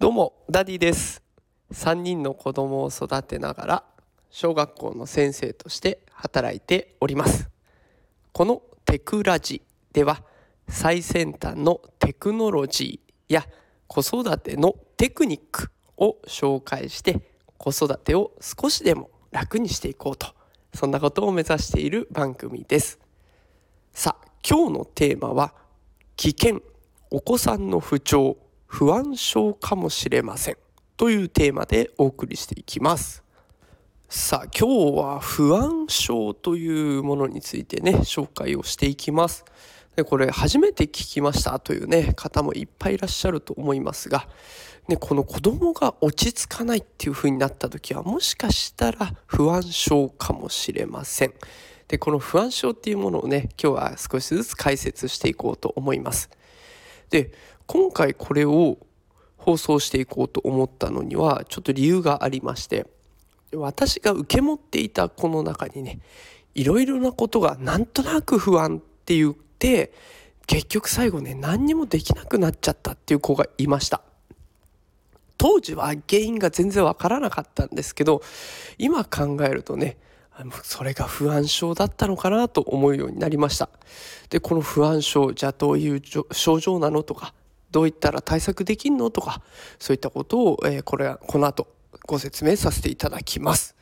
どうも、ダディです。3人の子供を育てながら、小学校の先生として働いております。このテクラジでは、最先端のテクノロジーや子育てのテクニックを紹介して、子育てを少しでも楽にしていこうと、そんなことを目指している番組です。さあ、今日のテーマは、危険、お子さんの不調、不安症かもしれません。というテーマでお送りしていきます。さあ、今日は不安症というものについてね、紹介をしていきます。でこれ初めて聞きましたというね、方もいっぱいいらっしゃると思いますが、ね、この子供が落ち着かないっていう風になった時は、もしかしたら不安症かもしれません。で、この不安症っていうものをね、今日は少しずつ解説していこうと思います。で、今回これを放送していこうと思ったのには、ちょっと理由がありまして、私が受け持っていたこの中にね、いろいろなことがなんとなく不安って言って、結局最後ね、何にもできなくなっちゃったっていう子がいました。当時は原因が全然わからなかったんですけど、今考えるとね、それが不安症だったのかなと思うようになりました。で、この不安症、じゃあどういう症状なのとか、どういったら対策できんの？とか、そういったことを、えー、これは、この後ご説明させていただきます。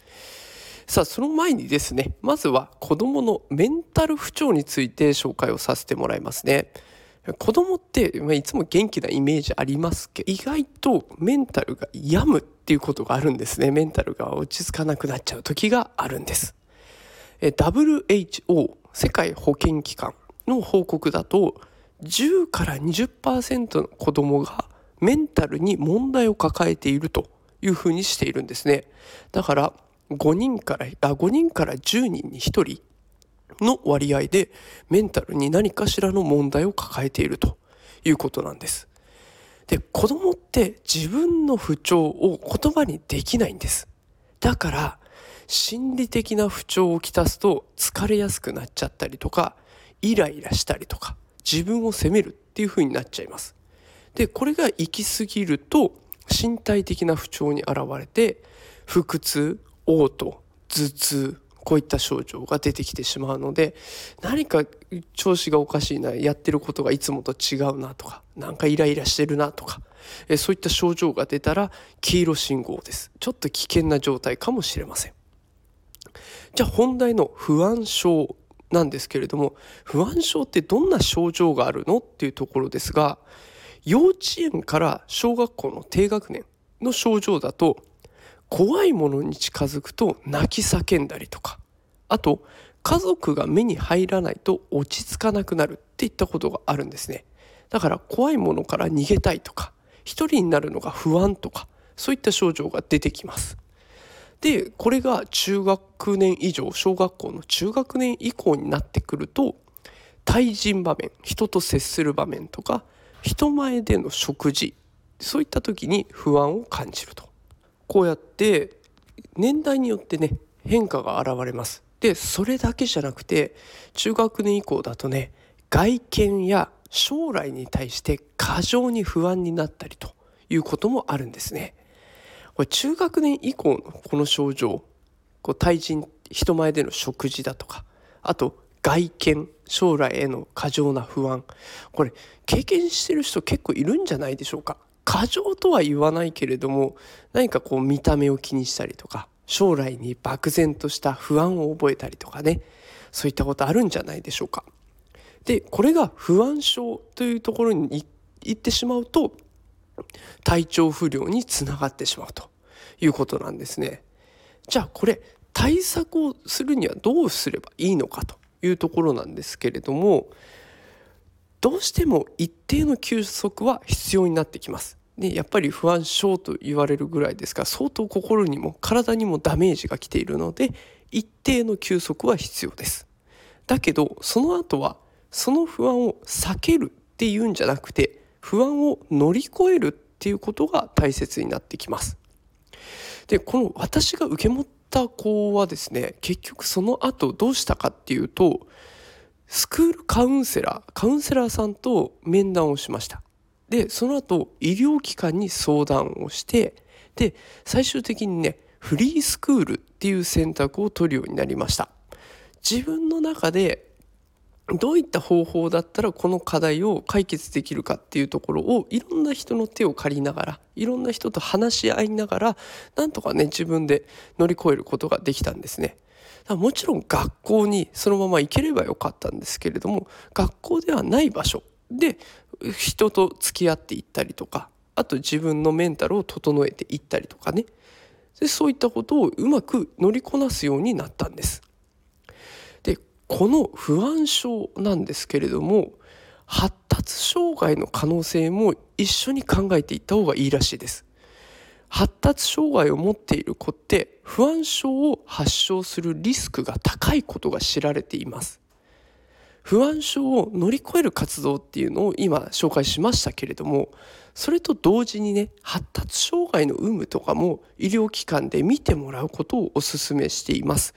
さあ、その前にですね、まずは子供のメンタル不調について紹介をさせてもらいますね。子供って、まあ、いつも元気なイメージありますけど、意外とメンタルが病むっていうことがあるんですね。メンタルが落ち着かなくなっちゃう時があるんです。WHO 世界保健機関の報告だと10から20%の子供がメンタルに問題を抱えているというふうにしているんですね。だから5人からあ5人から10人に1人の割合でメンタルに何かしらの問題を抱えているということなんです。で子供って自分の不調を言葉にできないんです。だから心理的な不調をきたすと疲れやすくなっちゃったりとかイライラしたりとか自分を責めるっていう風になっちゃいます。でこれが行き過ぎると身体的な不調に現れて腹痛嘔吐頭痛こういった症状が出てきてしまうので何か調子がおかしいなやってることがいつもと違うなとかなんかイライラしてるなとかえそういった症状が出たら黄色信号ですちょっと危険な状態かもしれませんじゃあ本題の不安症なんですけれども不安症ってどんな症状があるのっていうところですが幼稚園から小学校の低学年の症状だと怖いものに近づくと泣き叫んだりとかあと家族が目に入らないと落ち着かなくなるっていったことがあるんですね。だから怖いものから逃げたいとか一人になるのが不安とかそういった症状が出てきます。でこれが中学年以上小学校の中学年以降になってくると対人場面人と接する場面とか人前での食事そういった時に不安を感じると。こうやって年代によってね変化が現れます。でそれだけじゃなくて中学年以降だとね外見や将来に対して過剰に不安になったりということもあるんですね。これ中学年以降のこの症状こう対人人前での食事だとかあと外見将来への過剰な不安これ経験してる人結構いるんじゃないでしょうか。過剰とは言わないけれども何かこう見た目を気にしたりとか将来に漠然とした不安を覚えたりとかねそういったことあるんじゃないでしょうか。でこれが不安症というところに行ってしまうと体調不良につながってしまうということなんですねじゃあこれ対策をするにはどうすればいいのかというところなんですけれどもどうしても一定の休息は必要になってきます。でやっぱり不安症と言われるぐらいですから相当心にも体にもダメージが来ているので一定の休息は必要です。だけどその後はその不安を避けるっていうんじゃなくて不安を乗り越えるっていうことが大切になってきます。でこの私が受け持った子はですね結局その後どうしたかっていうとスクールカウンセラーカウンセラーさんと面談をしましたでその後医療機関に相談をしてで最終的にねフリースクールっていう選択を取るようになりました自分の中でどういった方法だったらこの課題を解決できるかっていうところをいろんな人の手を借りながらいろんな人と話し合いながらなんとかね自分で乗り越えることができたんですね。もちろん学校にそのまま行ければよかったんですけれども学校ではない場所で人と付き合っていったりとかあと自分のメンタルを整えていったりとかねでそういったことをうまく乗りこなすようになったんです。この不安症なんですけれども発達障害の可能性も一緒に考えていった方がいいらしいです。発達障害を持っている子って不安症を発症するリスクが高いことが知られています。不安症を乗り越える活動っていうのを今紹介しましたけれどもそれと同時にね発達障害の有無とかも医療機関で見てもらうことをお勧めしています。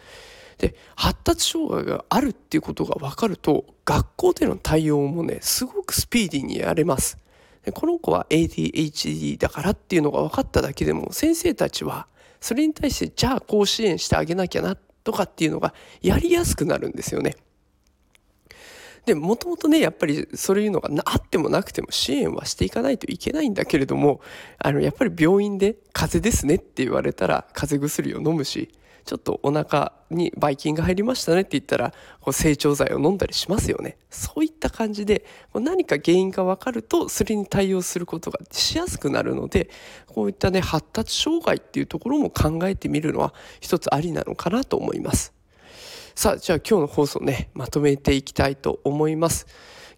で発達障害があるっていうことが分かると学校での対応もねすごくスピーディーにやれますでこの子は ADHD だからっていうのが分かっただけでも先生たちはそれに対してじゃあこう支援してあげなきゃなとかっていうのがやりやすくなるんですよね。でもともとねやっぱりそういうのがあってもなくても支援はしていかないといけないんだけれどもあのやっぱり病院で「風邪ですね」って言われたら風邪薬を飲むしちょっとお腹にばい菌が入りましたねって言ったらこう成長剤を飲んだりしますよね。そういった感じで何か原因が分かるとそれに対応することがしやすくなるのでこういったね発達障害っていうところも考えてみるのは一つありなのかなと思います。さあじゃあ今日の放送ねまとめていきたいと思います。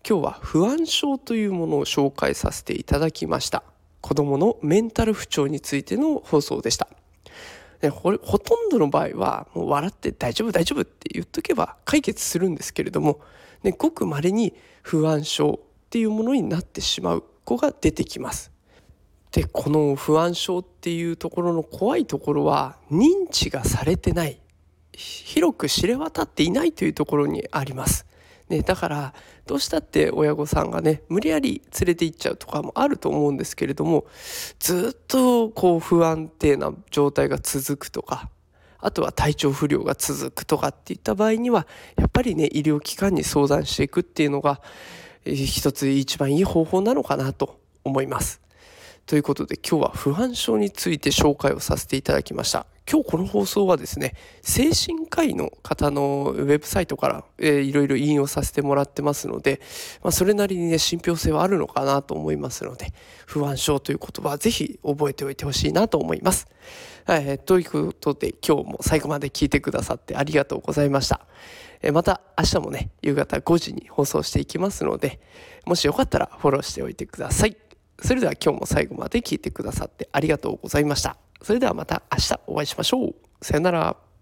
今日は不安症というものを紹介させていただきました。子供のメンタル不調についての放送でした。でほほとんどの場合はもう笑って大丈夫大丈夫って言っとけば解決するんですけれども、ね、ごく稀に不安症っていうものになってしまう子が出てきます。でこの不安症っていうところの怖いところは認知がされてない広く知れ渡っていないというところにあります。ね、だからどうしたって親御さんがね無理やり連れて行っちゃうとかもあると思うんですけれどもずっとこう不安定な状態が続くとかあとは体調不良が続くとかっていった場合にはやっぱりね医療機関に相談していくっていうのが一つ一番いい方法なのかなと思います。ということで今日は不安症について紹介をさせていただきました。今日この放送はですね精神科医の方のウェブサイトから、えー、いろいろ引用させてもらってますので、まあ、それなりにね信憑性はあるのかなと思いますので不安症という言葉はぜひ覚えておいてほしいなと思います。えー、ということで今日も最後まで聞いてくださってありがとうございました。えー、また明日もね夕方5時に放送していきますのでもしよかったらフォローしておいてください。それでは今日も最後まで聞いてくださってありがとうございました。それではまた明日お会いしましょう。さよなら。